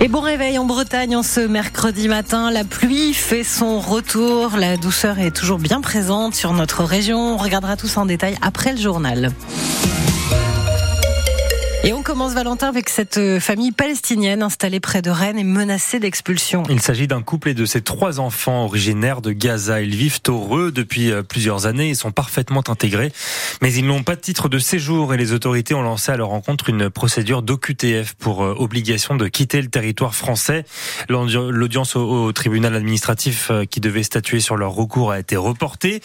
Et bon réveil en Bretagne en ce mercredi matin. La pluie fait son retour. La douceur est toujours bien présente sur notre région. On regardera tout ça en détail après le journal. Et on commence Valentin avec cette euh, famille palestinienne installée près de Rennes et menacée d'expulsion. Il s'agit d'un couple et de ses trois enfants originaires de Gaza. Ils vivent heureux depuis euh, plusieurs années et sont parfaitement intégrés. Mais ils n'ont pas de titre de séjour et les autorités ont lancé à leur rencontre une procédure d'OQTF pour euh, obligation de quitter le territoire français. L'audience au tribunal administratif qui devait statuer sur leur recours a été reportée.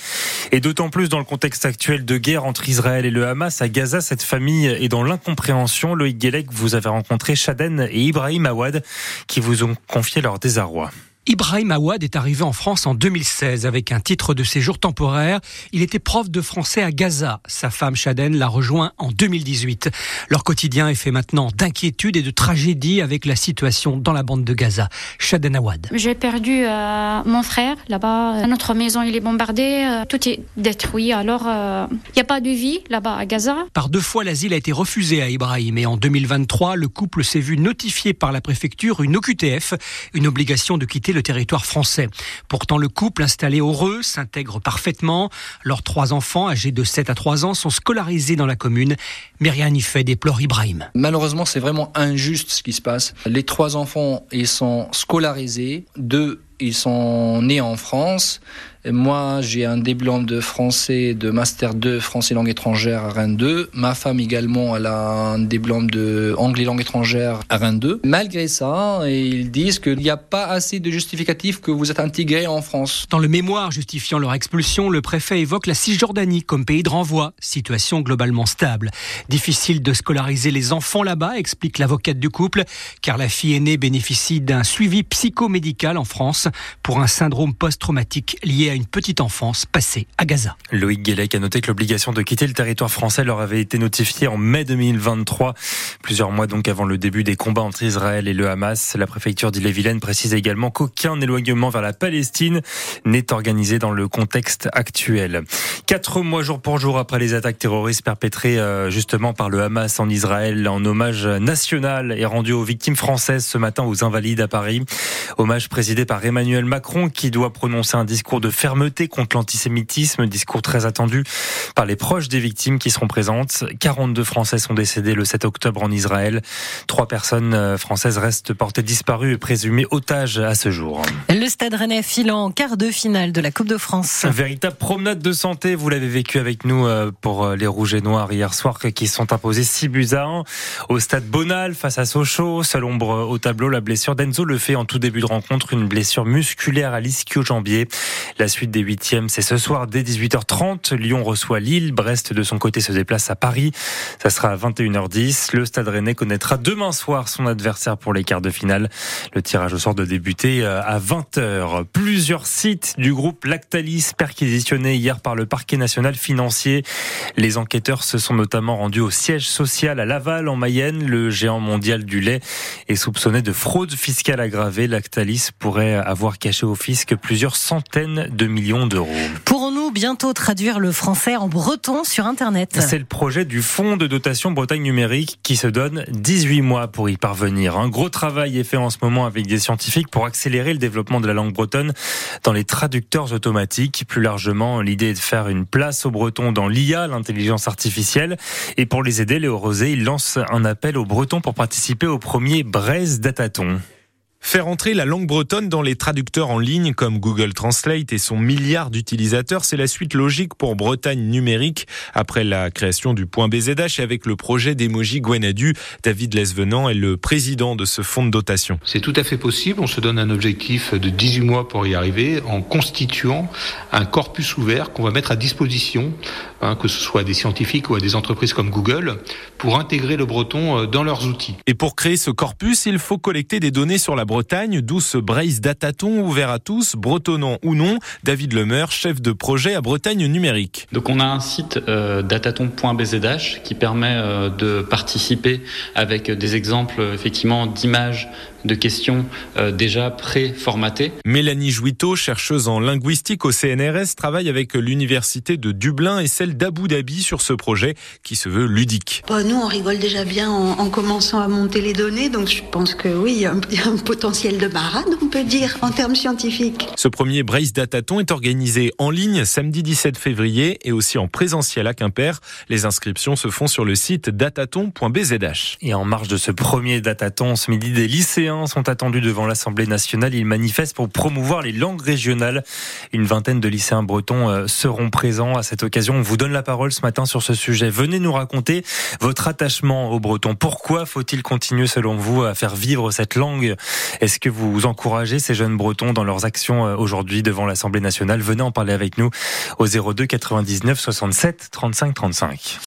Et d'autant plus dans le contexte actuel de guerre entre Israël et le Hamas à Gaza, cette famille est dans l'incompréhension Loïc Guélec, vous avez rencontré Shaden et Ibrahim Awad qui vous ont confié leur désarroi. Ibrahim Awad est arrivé en France en 2016 avec un titre de séjour temporaire. Il était prof de français à Gaza. Sa femme Shaden l'a rejoint en 2018. Leur quotidien est fait maintenant d'inquiétude et de tragédie avec la situation dans la bande de Gaza. Shaden Awad. J'ai perdu euh, mon frère là-bas. Notre maison il est bombardée, euh, tout est détruit. Alors il euh, n'y a pas de vie là-bas à Gaza. Par deux fois l'asile a été refusé à Ibrahim et en 2023 le couple s'est vu notifié par la préfecture une OQTF, une obligation de quitter le territoire français. Pourtant, le couple installé heureux s'intègre parfaitement. Leurs trois enfants, âgés de 7 à 3 ans, sont scolarisés dans la commune. Mais rien n'y fait, déplore Ibrahim. Malheureusement, c'est vraiment injuste ce qui se passe. Les trois enfants, ils sont scolarisés. Deux, ils sont nés en France. Moi, j'ai un diplôme de français, de master 2 français langue étrangère à Rennes 2. Ma femme également, elle a un diplôme de anglais langue étrangère à Rennes 2. Malgré ça, ils disent qu'il n'y a pas assez de justificatifs que vous êtes intégrés en France. Dans le mémoire justifiant leur expulsion, le préfet évoque la Cisjordanie comme pays de renvoi, situation globalement stable. Difficile de scolariser les enfants là-bas, explique l'avocate du couple, car la fille aînée bénéficie d'un suivi psychomédical en France pour un syndrome post-traumatique lié à une petite enfance passée à Gaza. Loïc Guélec a noté que l'obligation de quitter le territoire français leur avait été notifiée en mai 2023, plusieurs mois donc avant le début des combats entre Israël et le Hamas. La préfecture d'Ille-et-Vilaine précise également qu'aucun éloignement vers la Palestine n'est organisé dans le contexte actuel. Quatre mois jour pour jour après les attaques terroristes perpétrées euh, justement par le Hamas en Israël, en hommage national est rendu aux victimes françaises ce matin aux Invalides à Paris. Hommage présidé par Emmanuel Macron qui doit prononcer un discours de fermeté contre l'antisémitisme, discours très attendu par les proches des victimes qui seront présentes. 42 Français sont décédés le 7 octobre en Israël. Trois personnes euh, françaises restent portées disparues et présumées otages à ce jour. Le Stade Rennais filant en quart de finale de la Coupe de France. véritable promenade de santé, vous l'avez vécu avec nous euh, pour euh, les Rouges et Noirs hier soir qui sont imposés 6 buts à 1 au Stade Bonal face à Sochaux. Seule ombre au tableau, la blessure d'Enzo le fait en tout début de rencontre, une blessure musculaire à l'ischio-jambier. La suite des huitièmes, c'est ce soir dès 18h30. Lyon reçoit Lille. Brest, de son côté, se déplace à Paris. Ça sera à 21h10. Le Stade Rennais connaîtra demain soir son adversaire pour les quarts de finale. Le tirage au sort de débuter euh, à 20h. Plusieurs sites du groupe Lactalis perquisitionnés hier par le parquet national financier. Les enquêteurs se sont notamment rendus au siège social à Laval, en Mayenne. Le géant mondial du lait est soupçonné de fraude fiscale aggravée. Lactalis pourrait avoir caché au fisc plusieurs centaines de millions d'euros. Pourrons-nous bientôt traduire le français en breton sur Internet? C'est le projet du Fonds de dotation Bretagne numérique qui se donne 18 mois pour y parvenir. Un gros travail est fait en ce moment avec des scientifiques pour accélérer le développement de la langue bretonne dans les traducteurs automatiques. Plus largement, l'idée est de faire une place aux bretons dans l'IA, l'intelligence artificielle. Et pour les aider, Léo Rosé, il lance un appel aux bretons pour participer au premier Braise Dataton. Faire entrer la langue bretonne dans les traducteurs en ligne comme Google Translate et son milliard d'utilisateurs, c'est la suite logique pour Bretagne numérique après la création du point BZH et avec le projet d'emoji Gwenadu. David Lesvenant est le président de ce fonds de dotation. C'est tout à fait possible. On se donne un objectif de 18 mois pour y arriver en constituant un corpus ouvert qu'on va mettre à disposition, hein, que ce soit à des scientifiques ou à des entreprises comme Google, pour intégrer le breton euh, dans leurs outils. Et pour créer ce corpus, il faut collecter des données sur la Bretagne, d'où ce Brace Dataton ouvert à tous, bretonnant ou non. David Lemeur, chef de projet à Bretagne numérique. Donc on a un site euh, qui permet euh, de participer avec des exemples effectivement d'images de questions euh, déjà pré-formatées. Mélanie Jouiteau, chercheuse en linguistique au CNRS, travaille avec l'université de Dublin et celle d'Abu Dhabi sur ce projet qui se veut ludique. Bah, nous, on rigole déjà bien en, en, commençant à monter les données, donc je pense que oui, il y a un, il y a un potentiel de marade, on peut dire, en termes scientifiques. Ce premier Brace Dataton est organisé en ligne samedi 17 février et aussi en présentiel à Quimper. Les inscriptions se font sur le site dataton.bzh. Et en marge de ce premier Dataton, ce midi, des lycéens sont attendus devant l'Assemblée nationale. Ils manifestent pour promouvoir les langues régionales. Une vingtaine de lycéens bretons euh, seront présents à cette occasion. On vous donne la parole ce matin sur ce sujet. Venez nous raconter votre attachement au breton. Pourquoi faut-il continuer, selon vous, à faire vivre cette langue? Est-ce que vous encouragez ces jeunes bretons dans leurs actions euh, aujourd'hui devant l'Assemblée nationale? Venez en parler avec nous au 02 99 67 35 35.